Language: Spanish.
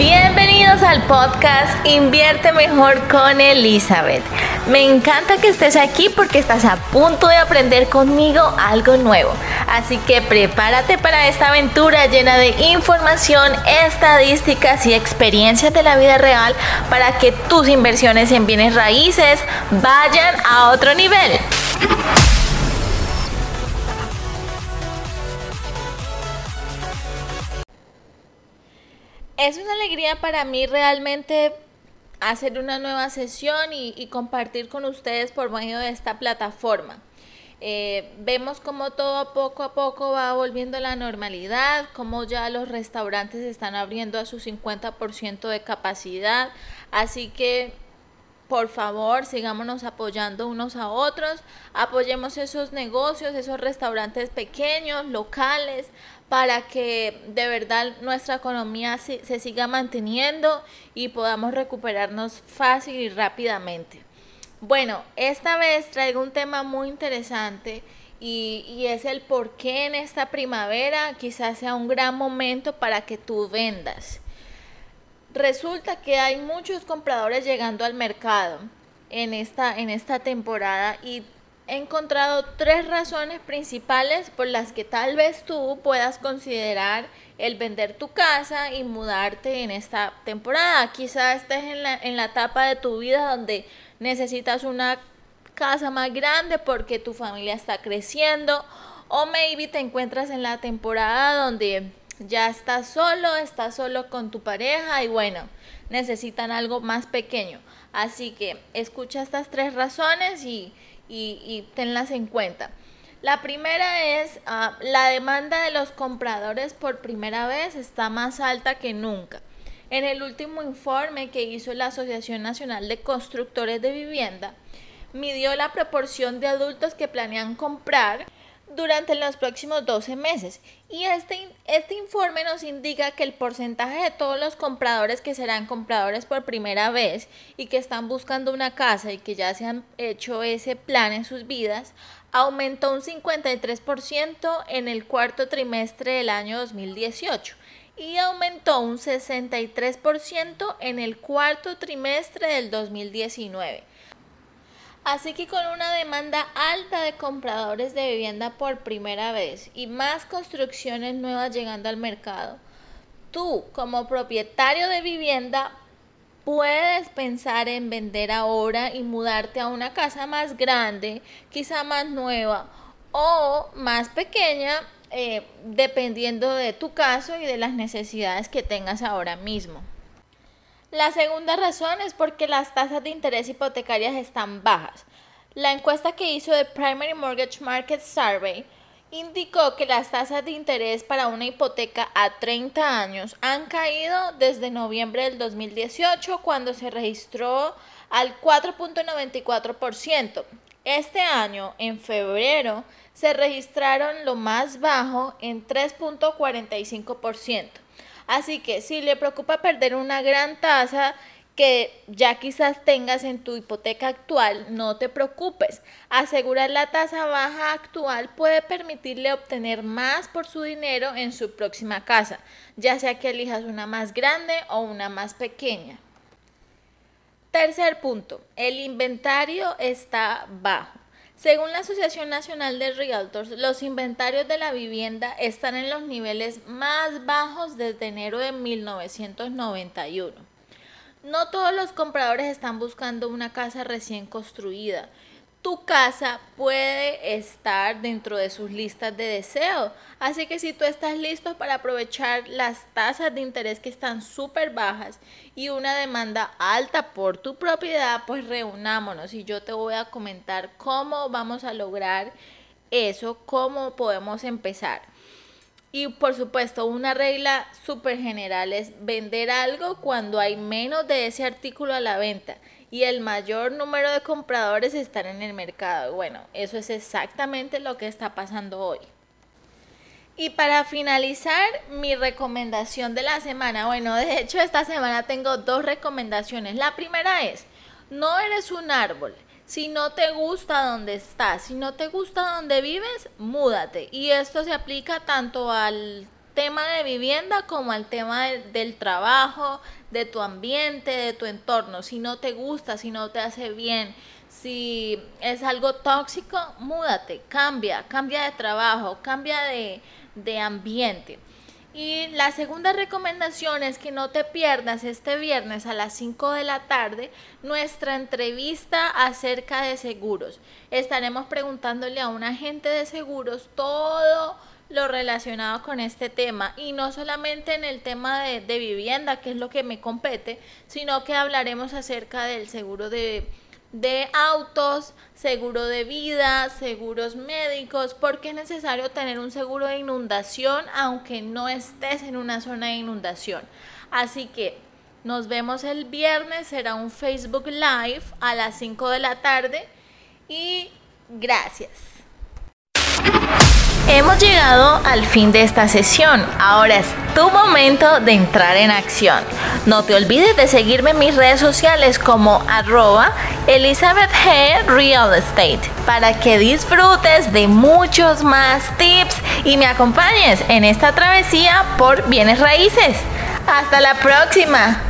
Bienvenidos al podcast Invierte Mejor con Elizabeth. Me encanta que estés aquí porque estás a punto de aprender conmigo algo nuevo. Así que prepárate para esta aventura llena de información, estadísticas y experiencias de la vida real para que tus inversiones en bienes raíces vayan a otro nivel. Es una alegría para mí realmente hacer una nueva sesión y, compartir con ustedes por medio de esta plataforma. Eh, vemos como todo poco a poco va volviendo a la normalidad, como ya los restaurantes están abriendo a su 50% de capacidad, así que por favor, sigámonos apoyando unos a otros, apoyemos esos negocios, esos restaurantes pequeños, locales, para que de verdad nuestra economía se, siga manteniendo y podamos recuperarnos fácil y rápidamente. Bueno, esta vez traigo un tema muy interesante y, y, es el por qué en esta primavera quizás sea un gran momento para que tú vendas. Resulta que hay muchos compradores llegando al mercado en esta, en esta temporada y he encontrado tres razones principales por las que tal vez tú puedas considerar el vender tu casa y mudarte en esta temporada. Quizás estés en la, en la etapa de tu vida donde necesitas una casa más grande porque tu familia está creciendo o maybe te encuentras en la temporada donde ya estás solo, estás solo con tu pareja y bueno, necesitan algo más pequeño. Así que escucha estas tres razones y, y, tenlas en cuenta. La primera es ah, la demanda de los compradores por primera vez está más alta que nunca. En el último informe que hizo la Asociación Nacional de Constructores de Vivienda, midió la proporción de adultos que planean comprar durante los próximos 12 meses. Y este, este informe nos indica que el porcentaje de todos los compradores que serán compradores por primera vez y que están buscando una casa y que ya se han hecho ese plan en sus vidas, aumentó un 53% en el cuarto trimestre del año 2018 y aumentó un 63% en el cuarto trimestre del 2019. Así que con una demanda alta de compradores de vivienda por primera vez y más construcciones nuevas llegando al mercado, tú como propietario de vivienda puedes pensar en vender ahora y mudarte a una casa más grande, quizá más nueva o más pequeña, eh, dependiendo de tu caso y de las necesidades que tengas ahora mismo. La segunda razón es porque las tasas de interés hipotecarias están bajas. La encuesta que hizo The Primary Mortgage Market Survey indicó que las tasas de interés para una hipoteca a 30 años han caído desde noviembre del 2018 cuando se registró al 4.94%. Este año, en febrero, se registraron lo más bajo en 3.45%. Así que si le preocupa perder una gran tasa que ya quizás tengas en tu hipoteca actual, no te preocupes. Asegurar la tasa baja actual puede permitirle obtener más por su dinero en su próxima casa, ya sea que elijas una más grande o una más pequeña. Tercer punto, el inventario está bajo. Según la Asociación Nacional de Realtors, los inventarios de la vivienda están en los niveles más bajos desde enero de 1991. No todos los compradores están buscando una casa recién construida tu casa puede estar dentro de sus listas de deseo. Así que si tú estás listo para aprovechar las tasas de interés que están súper bajas y una demanda alta por tu propiedad, pues reunámonos y yo te voy a comentar cómo vamos a lograr eso, cómo podemos empezar. Y por supuesto, una regla súper general es vender algo cuando hay menos de ese artículo a la venta y el mayor número de compradores están en el mercado. Bueno, eso es exactamente lo que está pasando hoy. Y para finalizar, mi recomendación de la semana, bueno, de hecho esta semana tengo dos recomendaciones. La primera es, no eres un árbol. Si no te gusta donde estás, si no te gusta donde vives, múdate. Y esto se aplica tanto al tema de vivienda como al tema del trabajo, de tu ambiente, de tu entorno. Si no te gusta, si no te hace bien, si es algo tóxico, múdate, cambia, cambia de trabajo, cambia de, de ambiente. Y la segunda recomendación es que no te pierdas este viernes a las 5 de la tarde nuestra entrevista acerca de seguros. Estaremos preguntándole a un agente de seguros todo lo relacionado con este tema y no solamente en el tema de, vivienda, que es lo que me compete, sino que hablaremos acerca del seguro de de autos, seguro de vida, seguros médicos, porque es necesario tener un seguro de inundación aunque no estés en una zona de inundación. Así que nos vemos el viernes, será un Facebook Live a las 5 de la tarde y gracias. Hemos llegado al fin de esta sesión. Ahora es tu momento de entrar en acción. No te olvides de seguirme en mis redes sociales como arroba Elizabeth G. Real Estate para que disfrutes de muchos más tips y me acompañes en esta travesía por bienes raíces. Hasta la próxima.